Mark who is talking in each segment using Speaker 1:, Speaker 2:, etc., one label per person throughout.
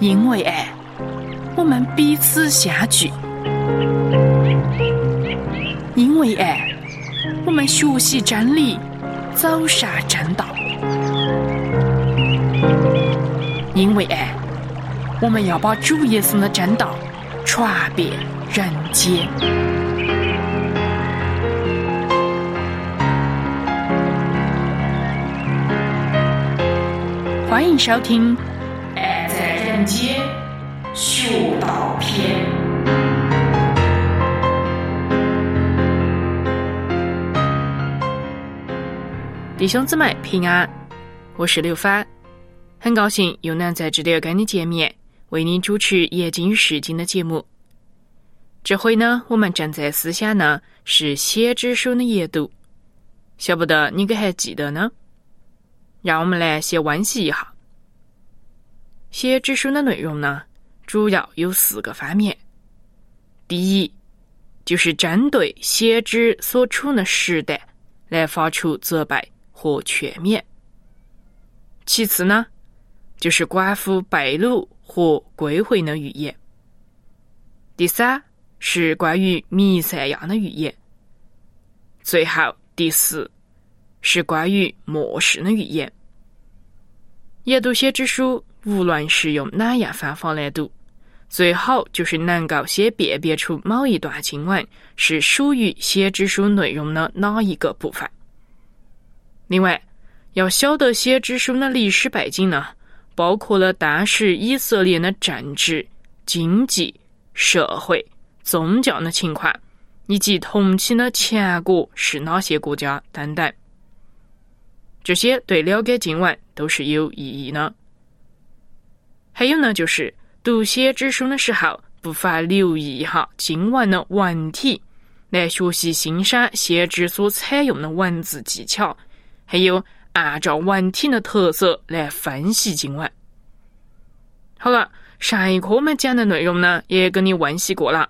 Speaker 1: 因为爱，我们彼此相聚；因为爱，我们学习真理，走上正道；因为爱，我们要把主耶稣的正道传遍人间。欢迎收听《爱在人间》学道篇。弟兄姊妹平安，我是刘帆，很高兴又能在这里跟你见面，为你主持《夜经与诗经》的节目。这回呢，我们正在思想呢是先知书的阅读，晓不得你可还记得呢？让我们来先温习一下。先知书的内容呢，主要有四个方面。第一，就是针对先知所处的时代来发出责备和劝勉；其次呢，就是关乎被掳和归回的预言；第三，是关于弥赛亚的预言；最后第四，是关于末世的预言。研读先知书。无论是用哪样方法来读，最好就是能够先辨别出某一段经文是属于先知书内容的哪一个部分。另外，要晓得先知书的历史背景呢，包括了当时以色列的政治、经济、社会、宗教的情况，以及同期的强国是哪些国家等等。这些对了解经文都是有意义的。还有呢，就是读先知书的时候，不妨留意一下经文的文体，来学习欣赏先知所采用的文字技巧，还有按照文体的特色来分析经文。好了，上一课我们讲的内容呢，也跟你温习过了。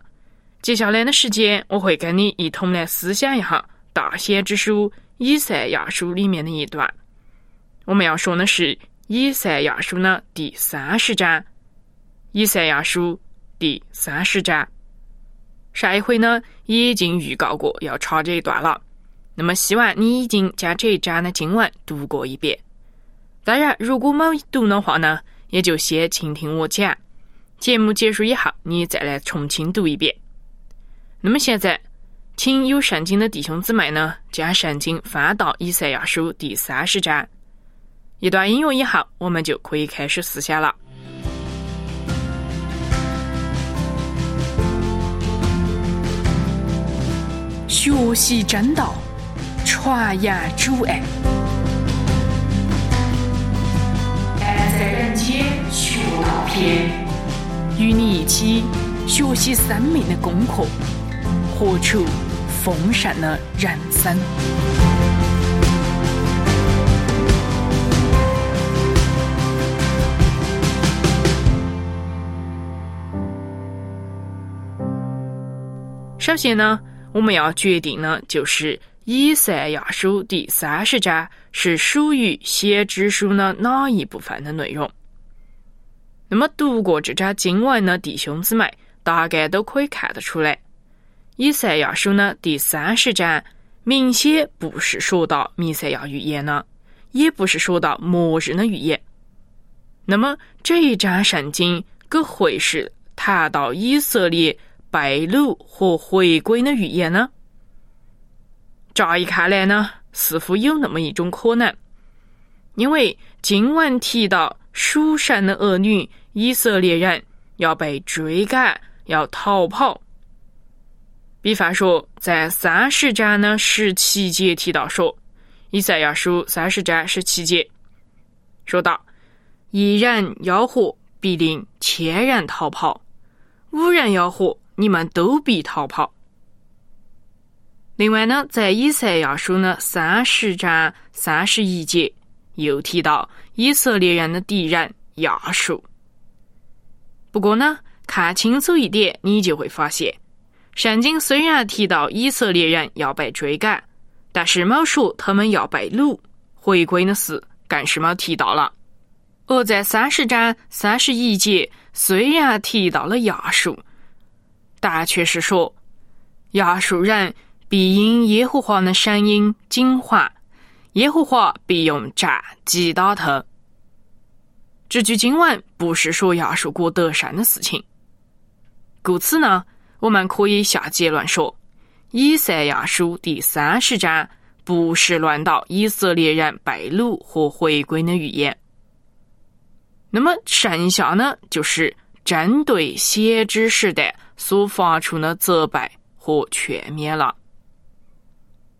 Speaker 1: 接下来的时间，我会跟你一同来思想一下大先知书以赛亚书里面的一段。我们要说的是。以赛亚书呢第三十章，以赛亚书第三十章，上一回呢已经预告过要查这一段了。那么希望你已经将这一章的经文读过一遍。当然，如果没读的话呢，也就先倾听我讲。节目结束以后，你再来重新读一遍。那么现在，请有圣经的弟兄姊妹呢，将圣经翻到以赛亚书第三十章。一段音乐以后，我们就可以开始思想了。学习真道，传扬主爱，爱在人间学道篇，与你一起学习生命的功课，活出丰盛的人生。首先呢，我们要决定呢，就是以赛亚书第三十章是属于先知书的哪一部分的内容。那么读过这章经文的弟兄姊妹，大概都可以看得出来，以赛亚书呢第三十章明显不是说到弥赛亚预言呢，也不是说到末日的预言。那么这一章圣经可会是谈到以色列？被掳和回归的预言呢？乍一看来呢，似乎有那么一种可能，因为经文提到属神的儿女以色列人要被追赶，要逃跑。比方说，在三十章的十七节提到说，以赛亚书三十章十七节说道：“一人吆喝，必令千人逃跑；五人吆喝。”你们都必逃跑。另外呢，在以赛亚书呢三十章三十一节又提到以色列人的敌人亚述。不过呢，看清楚一点，你就会发现，圣经虽然提到以色列人要被追赶，但是没说他们要被掳回归的事，更是没提到了。而在三十章三十一节，虽然提到了亚述，但却是说亚述人必因耶和华的声音惊惶，耶和华必用杖击打他。这句经文不是说亚述国得胜的事情。故此呢，我们可以下结论说，以赛亚书第三十章不是论到以色列人被掳和回归的预言。那么剩下呢，就是针对先知时代所发出的责备和劝勉了。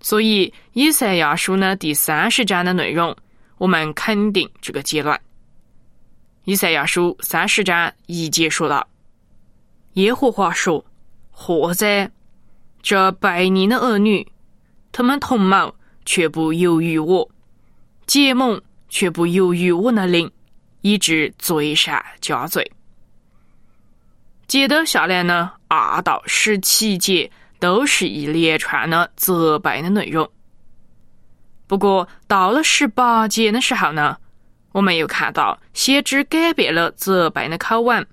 Speaker 1: 所以，以赛亚书呢第三十章的内容，我们肯定这个结论。以赛亚书三十章一节说道：“耶和华说，或哉，这拜年的儿女，他们同谋却不由于我，结盟却不由于我的灵，以致罪上加罪。”接着下来呢，二到十七节都是一连串的责备的内容。不过到了十八节的时候呢。我们又看到，先知改变了责备的口吻，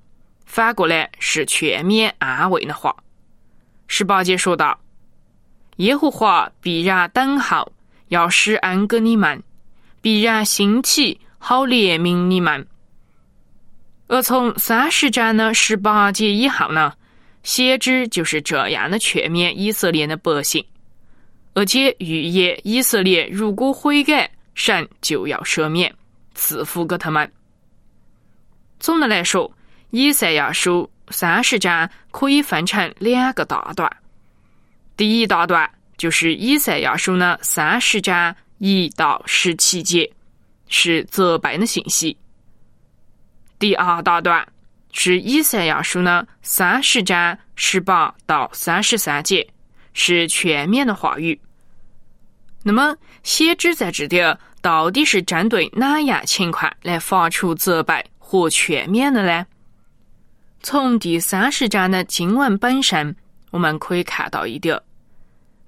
Speaker 1: 反过来是劝勉安慰的话。十八节说道：“耶和华必然等候，要施恩给你们；必然兴起，好怜悯你们。”而从三十章的十八节以后呢，先知就是这样的劝勉以色列的百姓，而且预言以色列如果悔改，神就要赦免。赐福给他们。总的来说，以赛亚书三十章可以分成两个大段。第一大段就是以赛亚书的三十章一到十七节，是责备的信息；第二大段是以赛亚书的三十章十八到三十三节，是全面的话语。那么，先知在这里。到底是针对哪样情况来发出责备和劝勉的呢？从第三十章的经文本身，我们可以看到一点，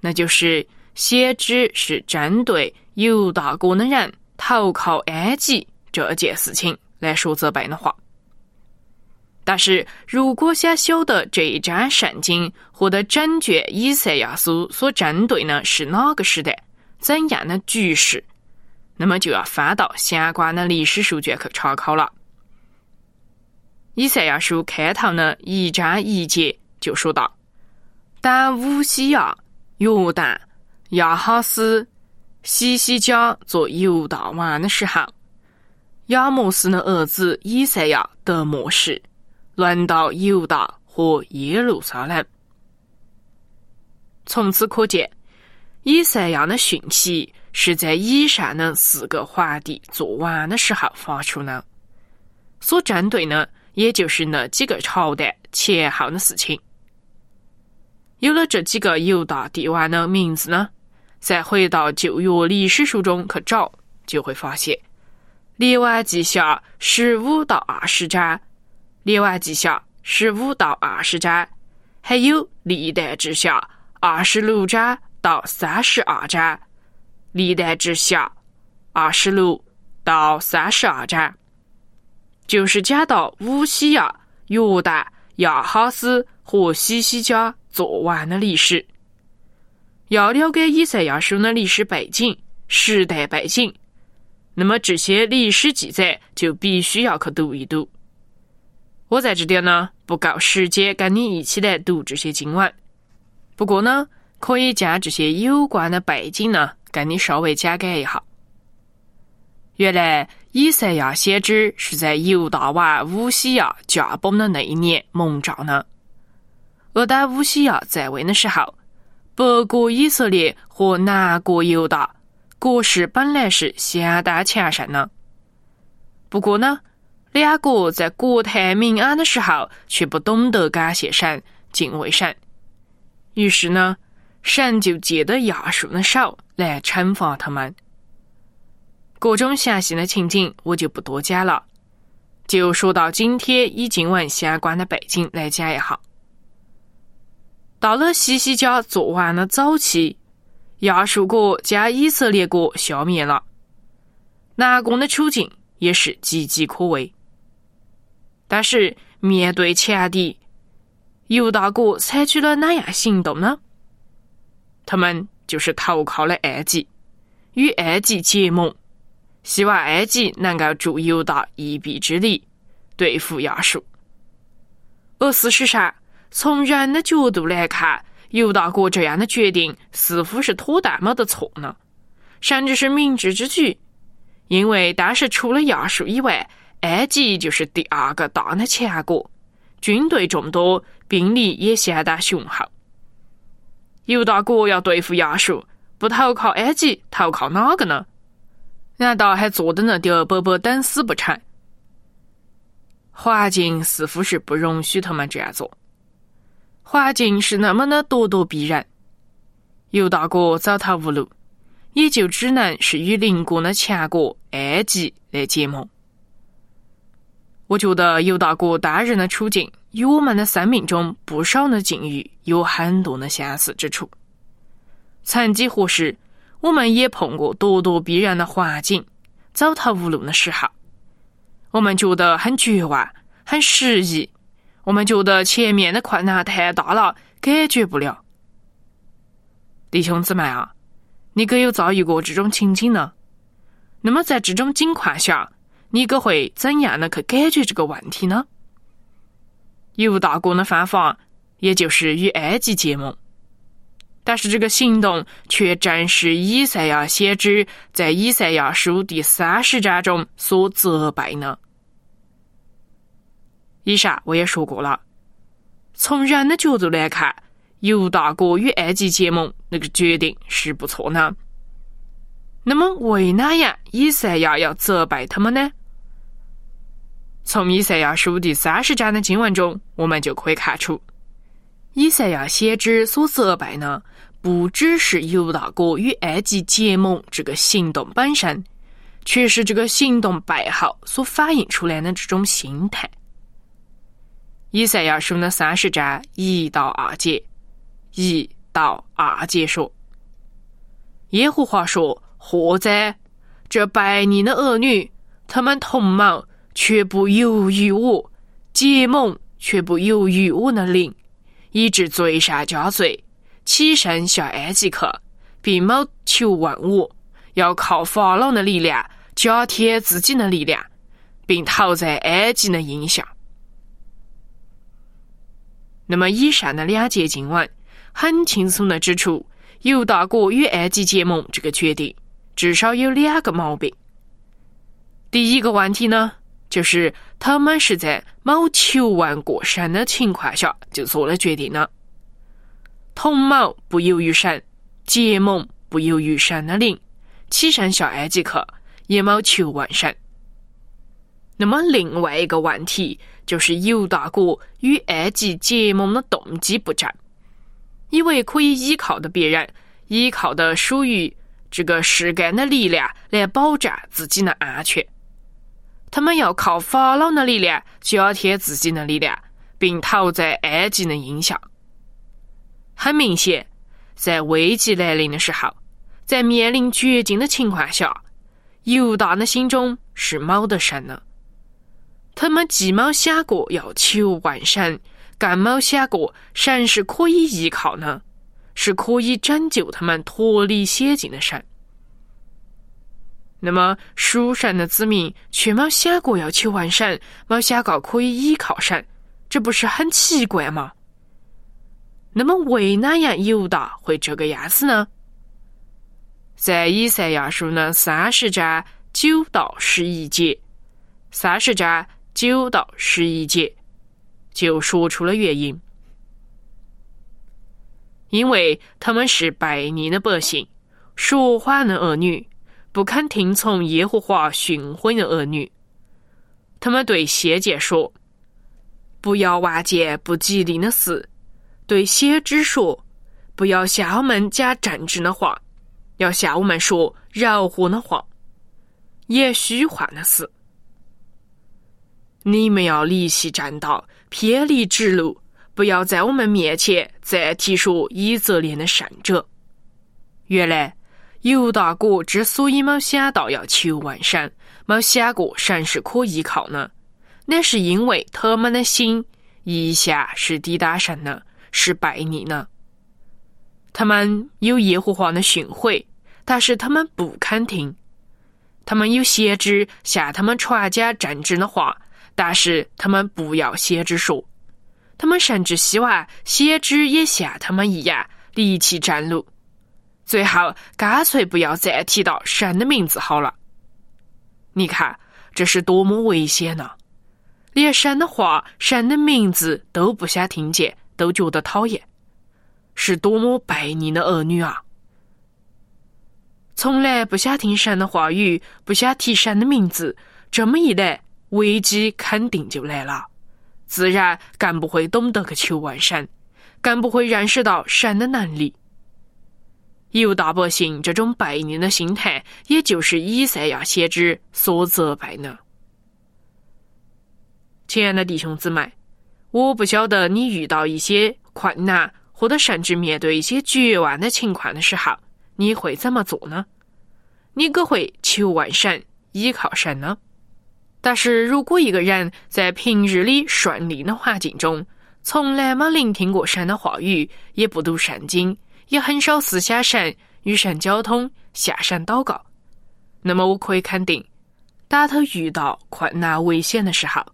Speaker 1: 那就是先知是针对犹大国的人投靠埃及这件事情来说责备的话。但是如果想晓得这一章圣经或者整卷以赛亚书所针对的是哪个时代、怎样的局势？那么就要翻到相关的历史书卷去查考了。以赛亚书开头的一章一节就说到：“当乌西亚、约旦、亚哈斯、西西家做犹大王的时候，亚摩斯的儿子以赛亚得末世，轮到犹大和耶路撒冷。从此可见，以赛亚的讯息。”是在以上的四个皇帝做完的时候发出的，所针对的也就是那几个朝代前后的事情。有了这几个犹大帝王的名字呢，再回到旧约历史书中去找，就会发现《列王记下》十五到二十章，《列王记下》十五到二十章，还有《历代志下》二十六章到三十二章。历代之下，二十六到三十二章，就是讲到乌西亚、约旦、亚哈斯和西西家做完的历史。要了解以赛亚书的历史背景、时代背景，那么这些历史记载就必须要去读一读。我在这点呢，不够时间跟你一起来读这些经文，不过呢，可以将这些有关的背景呢。跟你稍微讲解一下，原来以赛亚先知是在犹大王乌西亚驾崩的那一年蒙召的。而当乌西亚在位的时候，北国以色列和南国犹大国势本来是相当强盛的。不过呢，两国在国泰民安的时候，却不懂得感谢神、敬畏神，于是呢。神就借着亚述的手来惩罚他们。各种详细的情景我就不多讲了，就说到今天以经文相关的背景来讲一下。到了西西家做完了早期，亚述国将以色列国消灭了，南宫的处境也是岌岌可危。但是面对强敌，犹大国采取了哪样行动呢？他们就是投靠了埃及，与埃及结盟，希望埃及能够助犹大一臂之力，对付亚述。而事实上，从人的角度来看，犹大国这样的决定似乎是妥当没得错呢，甚至是明智之举。因为当时除了亚述以外，埃及就是第二个大的强国，军队众多，兵力也相当雄厚。犹大国要对付亚述，不投靠埃及，投靠哪个呢？难道还坐等着第二伯伯等死不成？环境似乎是不容许他们这样做。环境是那么的咄咄逼人，尤大国走投无路，也就只能是与邻国的强国埃及来结盟。我觉得尤大国当人的处境与我们的生命中不少的境遇有很多的相似之处。曾几何时，我们也碰过咄咄逼人的环境，走投无路的时候，我们觉得很绝望，很失意。我们觉得前面的困难太大了，解决不了。弟兄姊妹啊，你可有遭遇过这种情景呢？那么在这种情况下，你可会怎样的去解决这个问题呢？犹大国的方法，也就是与埃及结盟，但是这个行动却正是以赛亚先知在以赛亚书第三十章中所责备呢。以上我也说过了，从人的角度来看，犹大国与埃及结盟那个决定是不错呢。那么为哪样以赛亚要责备他们呢？从以赛亚书第三十章的经文中，我们就可以看出，以赛亚先知所责备呢，不只是犹大国与埃及结盟这个行动本身，却是这个行动背后所反映出来的这种心态。以赛亚书的三十章一到二节，一到二节说：“耶和华说，祸哉！这百年的儿女，他们同谋，却不由于我；结盟，却不由于我的灵，以致罪上加罪，起身向埃及去，并没求问我，要靠法老的力量加添自己的力量，并逃在埃及的影响。”那么，以上的两节经文很轻松的指出，犹大国与埃及结盟这个决定至少有两个毛病。第一个问题呢，就是他们是在某求问过神的情况下就做了决定了。同谋不由于神，结盟不由于神的灵，起身下埃及去也没求问神。那么，另外一个问题。就是犹大国与埃及结盟的动机不正，以为可以依靠的别人，依靠的属于这个世间的力量来保障自己的安全。他们要靠法老的力量加添自己的力量，并逃在埃及的印象。很明显，在危机来临的时候，在面临绝境的情况下，犹大的心中是冇得神的。他们既没想过要求万神，更没想过神是可以依靠呢，是可以拯救他们脱离险境的神。那么属神的子民却没想过要求万神，没想过可以依靠神，这不是很奇怪吗？那么为哪样犹大会这个样子呢？在以赛亚书的三十章九到十一节，三十章。九到十一节，就说出了原因，因为他们是拜逆的百姓，说谎的儿女，不肯听从耶和华训诲的儿女。他们对先见说：“不要望见不吉利的事；对先知说：不要向我们讲正直的话，要向我们说柔和的话，言虚幻的事。”你们要离弃正道，偏离直路，不要在我们面前再提说以色列的圣者。原来犹大国之所以没想到要求问神，没想过神是可依靠呢？那是因为他们的心一下是抵达神呢，是拜你呢。他们有耶和华的训诲，但是他们不肯听。他们有先知向他们传讲正直的话，但是他们不要先知说。他们甚至希望先知也像他们一样离弃正路。最后，干脆不要再提到神的名字好了。你看，这是多么危险呢！连神的话、神的名字都不想听见，都觉得讨厌，是多么悖逆的儿女啊！从来不想听神的话语，不想提神的名字，这么一来，危机肯定就来了，自然更不会懂得去求问神，更不会认识到神的能力。犹大百姓这种悖逆的心态，也就是以赛亚先知所责备呢。亲爱的弟兄姊妹，我不晓得你遇到一些困难，或者甚至面对一些绝望的情况的时候，你会怎么做呢？你可会求问神，依靠神呢？但是如果一个人在平日里顺利的环境中，从来没聆听过神的话语，也不读圣经。也很少思想神、与神交通、向神祷告。那么我可以肯定，当他遇到困难、危险的时候，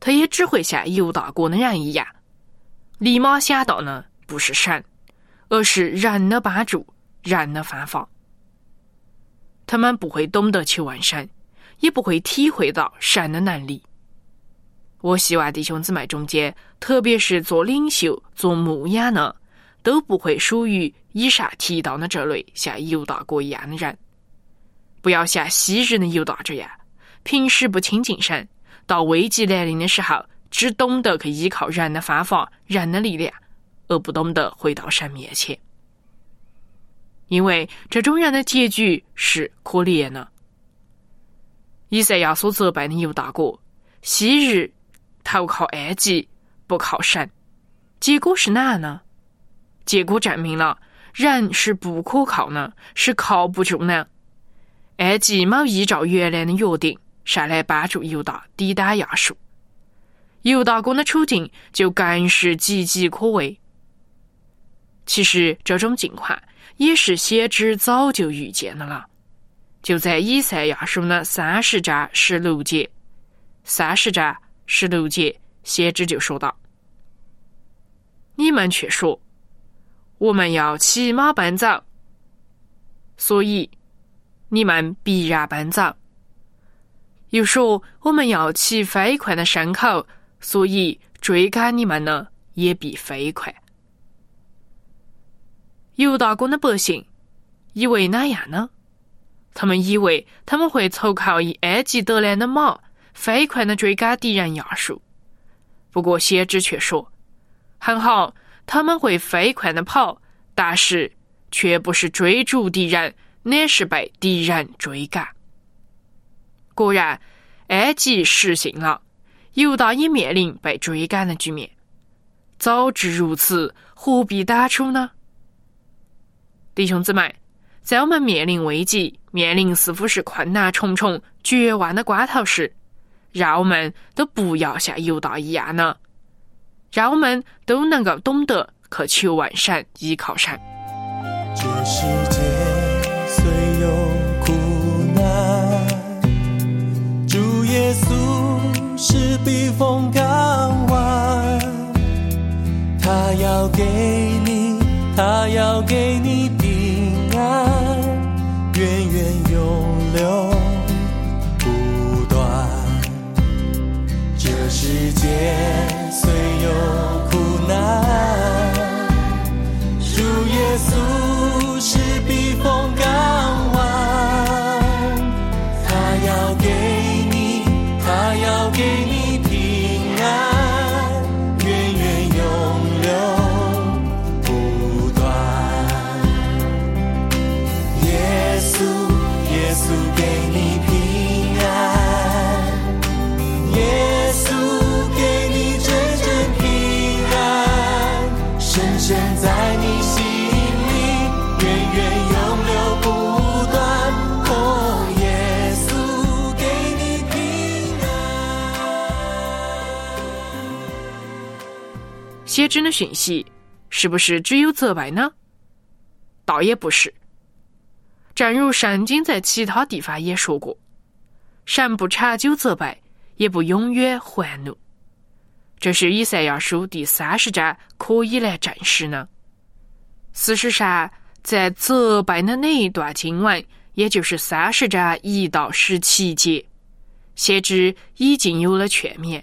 Speaker 1: 他也只会像犹大国的人一样，立马想到呢不是神，而是人的帮助、人的方法。他们不会懂得去问神，也不会体会到神的能力。我希望弟兄姊妹中间，特别是做领袖、做牧养的。都不会属于以上提到的这类像犹大哥一样的人。不要像昔日的犹大这样，平时不亲近神，到危机来临的时候，只懂得去依靠人的方法、人的力量，而不懂得回到神面前。因为这种人的结局是可怜的。以赛亚所责备的犹大哥，昔日投靠埃及，不靠神，结果是哪呢？结果证明了，人是不可靠呢，是靠不住呢。埃及没依照原来的约定上来帮助犹大抵挡亚述，犹大公的处境就更是岌岌可危。其实这种情况也是先知早就预见的了，就在以赛亚书的三十章十六节，三十章十六节，先知就说道：“你们却说。”我们要骑马奔走，所以你们必然奔走。又说我们要骑飞快的牲口，所以追赶你们呢也必飞快。犹大国的百姓以为哪样呢？他们以为他们会投靠以埃及得来的马，飞快的追赶敌人亚述。不过先知却说：“很好。”他们会飞快的跑，但是却不是追逐敌人，乃是被敌人追赶。果然，埃及失信了，犹大也面临被追赶的局面。早知如此，何必当初呢？弟兄姊妹，在我们面临危机、面临似乎是困难重重、绝望的关头时，让我们都不要像犹大一样呢。让我们都能够懂得去求万善，依靠善。
Speaker 2: 这世界虽有苦难，主耶稣是避风港湾，他要给你，他要给你平安，源源永流不断。这世界。Senhor.
Speaker 1: 先知的讯息是不是只有责备呢？倒也不是。正如圣经在其他地方也说过：“神不长久责备，也不永远还怒。”这是以赛亚书第三十章可以来证实呢。事实上，在责备的那一段经文，也就是三十章一到十七节，先知已经有了劝勉。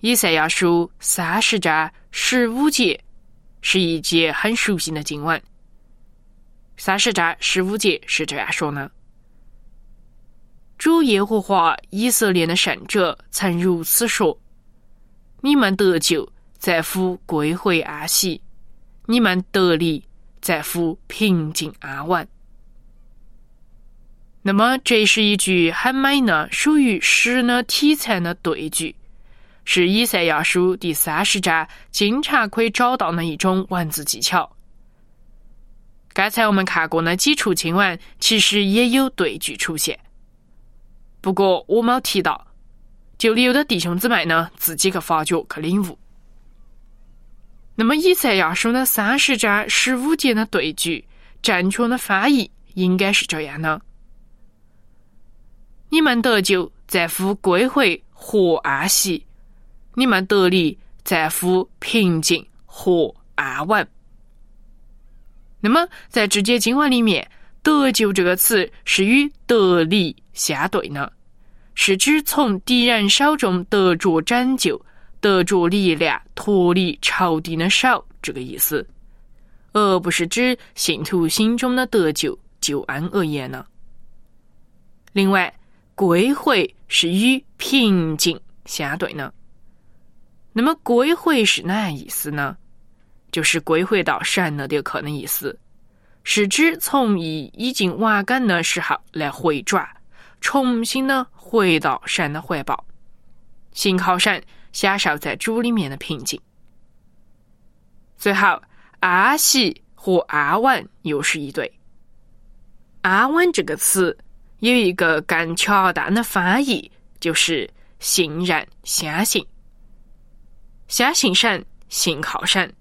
Speaker 1: 以赛亚书三十章十五节是一节很熟悉的经文。三十章十五节是这样说的：“主耶和华以色列的圣者曾如此说。”你们得救，在乎归回安息；你们得利，在乎平静安稳。那么，这是一句很美呢，属于诗的题材的对句，是以赛亚书第三十章经常可以找到的一种文字技巧。刚才我们看过的几处经文，其实也有对句出现，不过我没提到。就留的弟兄姊妹呢，自己去发掘、去领悟。那么，以赛亚书的三十章十五节的对句，正确的翻译应该是这样的：你们得救在乎归回和安息；你们得力在乎平静和安稳。那么，在直接经文里面，“得救”这个词是与“得力”相对的。是指从敌人手中得着拯救、得着力量、脱离仇敌的手这个意思，而不是指信徒心中的得救、救恩而言呢。另外，归回是与平静相对的。那么，归回是哪意思呢？就是归回到神那里去的意思，是指从已已经完梗的时候来回转。重新呢回到神的怀抱，信靠神，享受在主里面的平静。最后，安息和安稳又是一对。安稳这个词有一个更恰当的翻译，就是信任、相信、相信神、信靠神，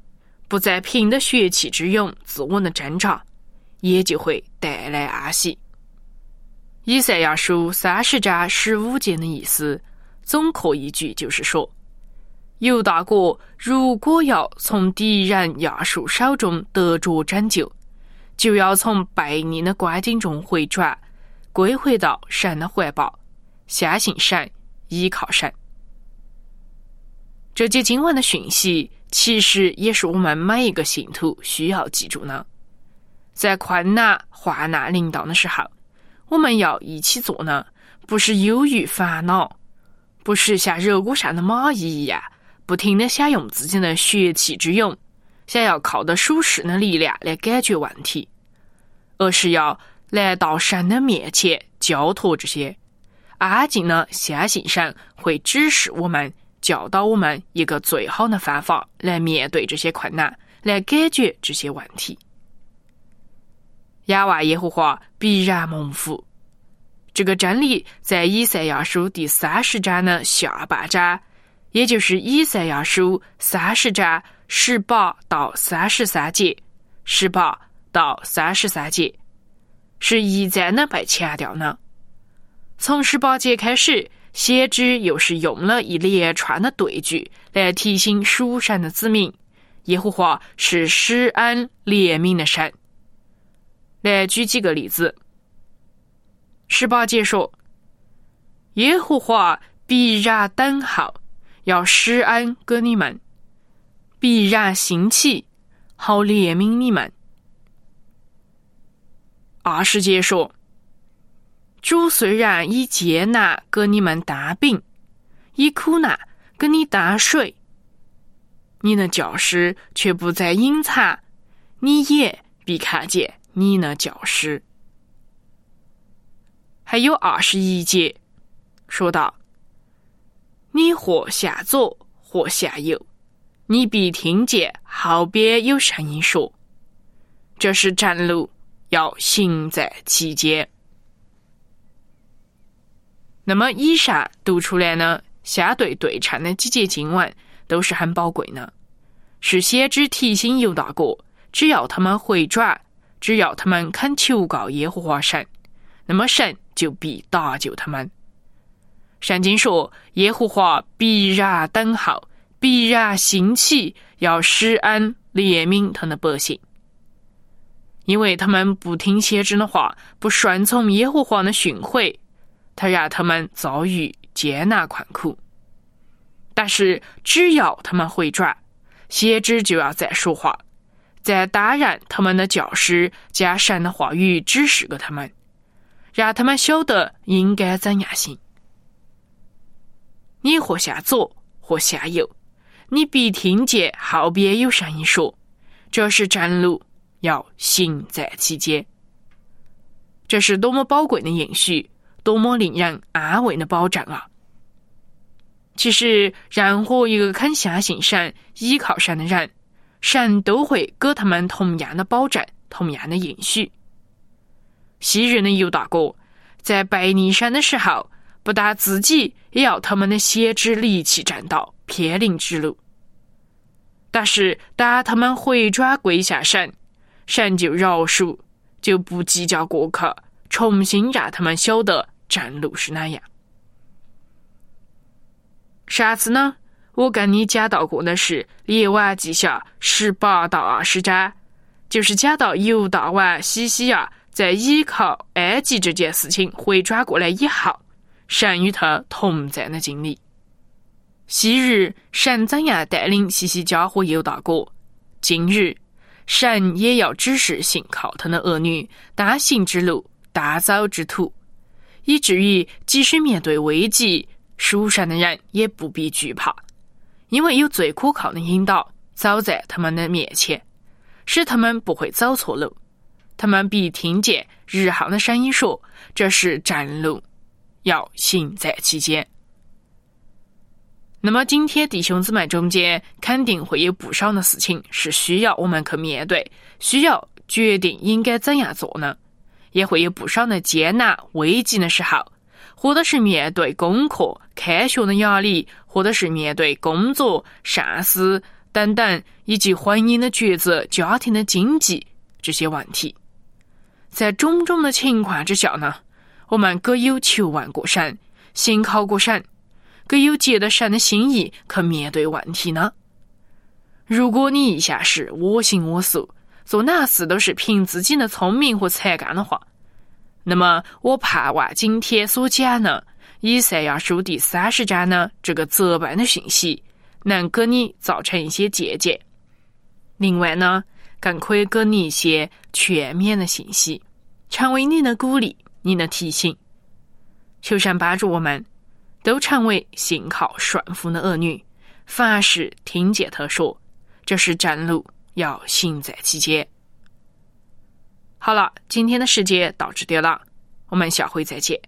Speaker 1: 不再凭的血气之勇、自我的挣扎，也就会带来安息。以赛亚书三十章十五节的意思，总括一句就是说：犹大国如果要从敌人亚述手中得着拯救，就要从背逆的光景中回转，归回到神的怀抱，相信神，依靠神。这节经文的讯息，其实也是我们每一个信徒需要记住的，在困难患难临到的时候。我们要一起做呢，不是忧郁烦恼，不是像热锅上的蚂蚁一样，不停的想用自己的血气之勇，想要靠的属世的力量来解决问题，而是要来到神的面前交托这些，安静的相信神会指示我们、教导我们一个最好的方法来面对这些困难，来解决这些问题。仰望耶和华必然蒙福。这个真理在以赛亚书第三十章的下半章，也就是以赛亚书三十章十八到三十三节，十八到三十三节是一再的被强调呢。从十八节开始，先知又是用了一连串的对句来提醒属神的子民，耶和华是施恩怜悯的神。来举几个例子。十八节说：“耶和华必然等候，要施恩给你们；必然兴起，好怜悯你们。”二十节说：“主虽然以艰难给你们担饼，以苦难给你担水，你的教师却不再隐藏，你也必看见。”你的？教师还有二十一节，说道：“你或向左，或向右，你必听见后边有声音说：‘这是正路，要行在其间。’”那么，以上读出来呢，相对对称的几节经文都是很宝贵的，是先知提醒犹大国，只要他们回转，只要他们肯求告耶和华神，那么神就必搭救他们。圣经说，耶和华必然等候，必然兴起，要施恩怜悯他的百姓，因为他们不听先知的话，不顺从耶和华的训诲，他让他们遭遇艰难困苦。但是，只要他们回转，先知就要再说话，再担任他们的教师，将神的话语指示给他们，让他们晓得应该怎样行。你或向左，或向右，你必听见后边有声音说：“这是正路，要行在其间。”这是多么宝贵的应许，多么令人安慰的保证啊！其实，任何一个肯相信神、依靠神的人，神都会给他们同样的保证、同样的应许。昔日的犹大哥在背逆神的时候。不但自己也要他们的先知离弃正道，偏离之路。但是当他们回转跪下神，神就饶恕，就不计较过去，重新让他们晓得正路是哪样。上次呢，我跟你讲到过的是《列王记下》十八到二十章，就是讲到犹大王西西亚在依靠埃及这件事情回转过来以后。神与他同在的经历。昔日神怎样带领西西家和犹大国，今日神也要指示信靠他的儿女大行之路、大走之途，以至于即使面对危机，属神的人也不必惧怕，因为有最可靠的引导走在他们的面前，使他们不会走错路。他们必听见日后的声音说：“这是正路。”要行在其间。那么，今天弟兄姊妹中间肯定会有不少的事情是需要我们去面对，需要决定应该怎样做呢？也会有不少的艰难危急的时候，或者是面对功课、开学的压力，或者是面对工作、上司等等，以及婚姻的抉择、家庭的经济这些问题。在种种的情况之下呢？我们各有求问过神，信靠过神，各有借着神的心意去面对问题呢。如果你一下是我行我素，做哪事都是凭自己的聪明和才干的话，那么我盼望今天所讲的以赛亚书第三十章呢这个责备的信息，能给你造成一些借鉴。另外呢，更可以给你一些全面的信息，成为你的鼓励。你的提醒，求神帮助我们，都成为信靠顺服的儿女，凡事听见他说，这是正路，要行在其间。好了，今天的时间到这点了，我们下回再见。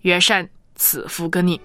Speaker 1: 愿神赐福给你。